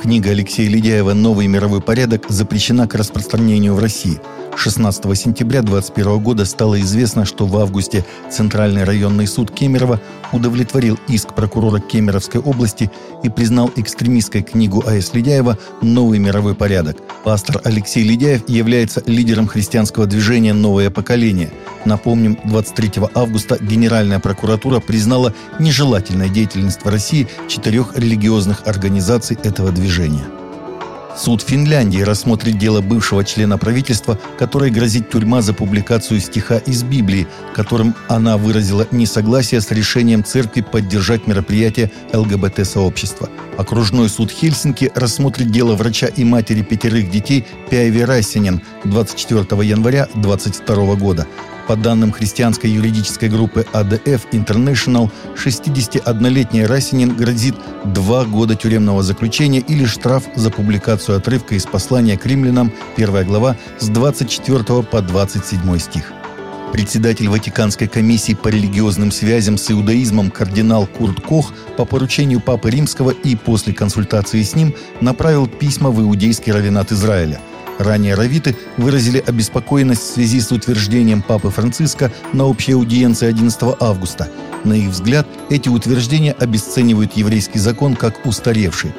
Книга Алексея Ледяева «Новый мировой порядок» запрещена к распространению в России. 16 сентября 2021 года стало известно, что в августе Центральный районный суд Кемерово удовлетворил иск прокурора Кемеровской области и признал экстремистской книгу А.С. Ледяева «Новый мировой порядок». Пастор Алексей Ледяев является лидером христианского движения «Новое поколение». Напомним, 23 августа Генеральная прокуратура признала нежелательной деятельность в России четырех религиозных организаций этого движения. Суд Финляндии рассмотрит дело бывшего члена правительства, которой грозит тюрьма за публикацию стиха из Библии, которым она выразила несогласие с решением церкви поддержать мероприятие ЛГБТ-сообщества. Окружной суд Хельсинки рассмотрит дело врача и матери пятерых детей Пяеви Рассинен 24 января 2022 года. По данным христианской юридической группы АДФ International, 61-летний Расинин грозит два года тюремного заключения или штраф за публикацию отрывка из послания к римлянам, 1 глава, с 24 по 27 стих. Председатель Ватиканской комиссии по религиозным связям с иудаизмом кардинал Курт Кох по поручению Папы Римского и после консультации с ним направил письма в иудейский равенат Израиля – Ранее равиты выразили обеспокоенность в связи с утверждением Папы Франциска на общей аудиенции 11 августа. На их взгляд, эти утверждения обесценивают еврейский закон как устаревший.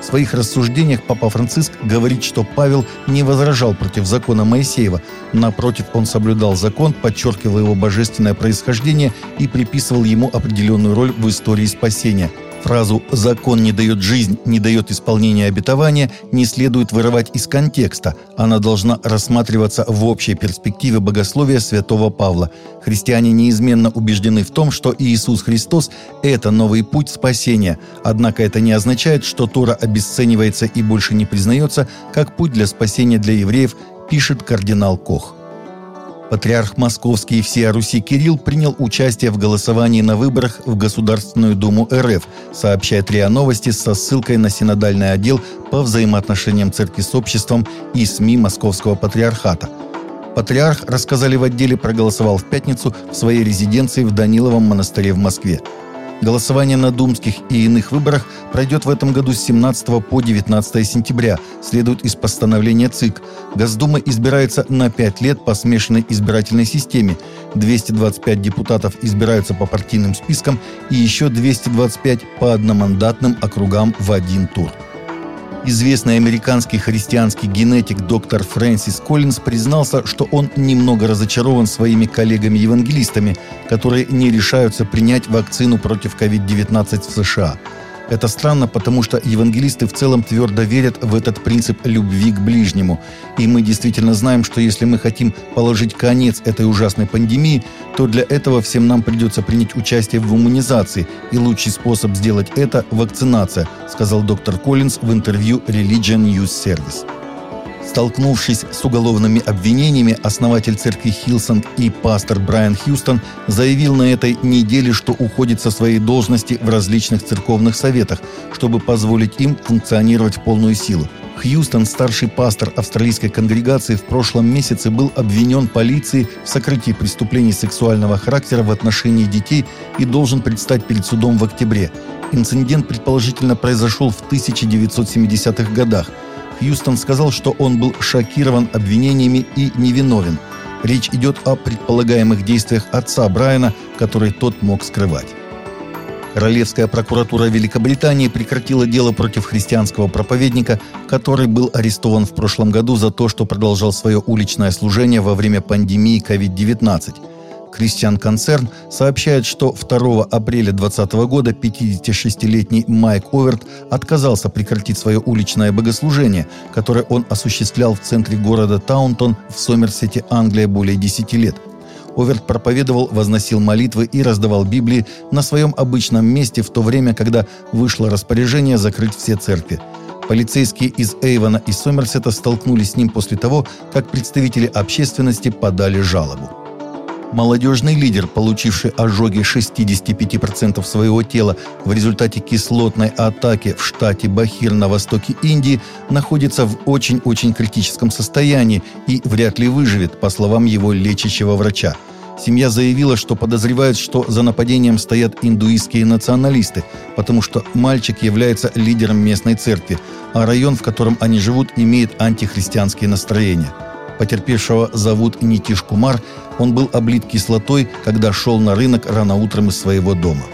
В своих рассуждениях Папа Франциск говорит, что Павел не возражал против закона Моисеева. Напротив, он соблюдал закон, подчеркивал его божественное происхождение и приписывал ему определенную роль в истории спасения – Фразу «закон не дает жизнь, не дает исполнения обетования» не следует вырывать из контекста. Она должна рассматриваться в общей перспективе богословия святого Павла. Христиане неизменно убеждены в том, что Иисус Христос – это новый путь спасения. Однако это не означает, что Тора обесценивается и больше не признается как путь для спасения для евреев, пишет кардинал Кох. Патриарх Московский и всея Руси Кирилл принял участие в голосовании на выборах в Государственную Думу РФ, сообщает РИА Новости со ссылкой на синодальный отдел по взаимоотношениям церкви с обществом и СМИ Московского Патриархата. Патриарх, рассказали в отделе, проголосовал в пятницу в своей резиденции в Даниловом монастыре в Москве. Голосование на думских и иных выборах пройдет в этом году с 17 по 19 сентября, следует из постановления ЦИК. Госдума избирается на 5 лет по смешанной избирательной системе. 225 депутатов избираются по партийным спискам и еще 225 по одномандатным округам в один тур. Известный американский христианский генетик доктор Фрэнсис Коллинз признался, что он немного разочарован своими коллегами-евангелистами, которые не решаются принять вакцину против COVID-19 в США – это странно, потому что евангелисты в целом твердо верят в этот принцип любви к ближнему. И мы действительно знаем, что если мы хотим положить конец этой ужасной пандемии, то для этого всем нам придется принять участие в иммунизации. И лучший способ сделать это – вакцинация, сказал доктор Коллинз в интервью Religion News Service. Столкнувшись с уголовными обвинениями, основатель церкви Hillsong и пастор Брайан Хьюстон заявил на этой неделе, что уходит со своей должности в различных церковных советах, чтобы позволить им функционировать в полную силу. Хьюстон, старший пастор австралийской конгрегации, в прошлом месяце был обвинен полицией в сокрытии преступлений сексуального характера в отношении детей и должен предстать перед судом в октябре. Инцидент предположительно произошел в 1970-х годах – Хьюстон сказал, что он был шокирован обвинениями и невиновен. Речь идет о предполагаемых действиях отца Брайана, которые тот мог скрывать. Королевская прокуратура Великобритании прекратила дело против христианского проповедника, который был арестован в прошлом году за то, что продолжал свое уличное служение во время пандемии COVID-19. Christian Концерн сообщает, что 2 апреля 2020 года 56-летний Майк Оверт отказался прекратить свое уличное богослужение, которое он осуществлял в центре города Таунтон в Сомерсете, Англия, более 10 лет. Оверт проповедовал, возносил молитвы и раздавал Библии на своем обычном месте в то время, когда вышло распоряжение закрыть все церкви. Полицейские из Эйвона и Сомерсета столкнулись с ним после того, как представители общественности подали жалобу. Молодежный лидер, получивший ожоги 65% своего тела в результате кислотной атаки в штате Бахир на востоке Индии, находится в очень-очень критическом состоянии и вряд ли выживет, по словам его лечащего врача. Семья заявила, что подозревает, что за нападением стоят индуистские националисты, потому что мальчик является лидером местной церкви, а район, в котором они живут, имеет антихристианские настроения. Потерпевшего зовут Нитиш Кумар, он был облит кислотой, когда шел на рынок рано утром из своего дома.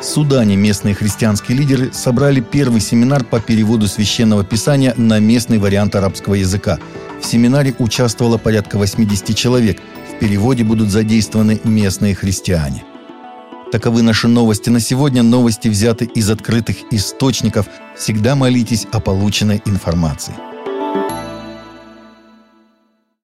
В Судане местные христианские лидеры собрали первый семинар по переводу священного писания на местный вариант арабского языка. В семинаре участвовало порядка 80 человек. В переводе будут задействованы местные христиане. Таковы наши новости на сегодня. Новости взяты из открытых источников. Всегда молитесь о полученной информации.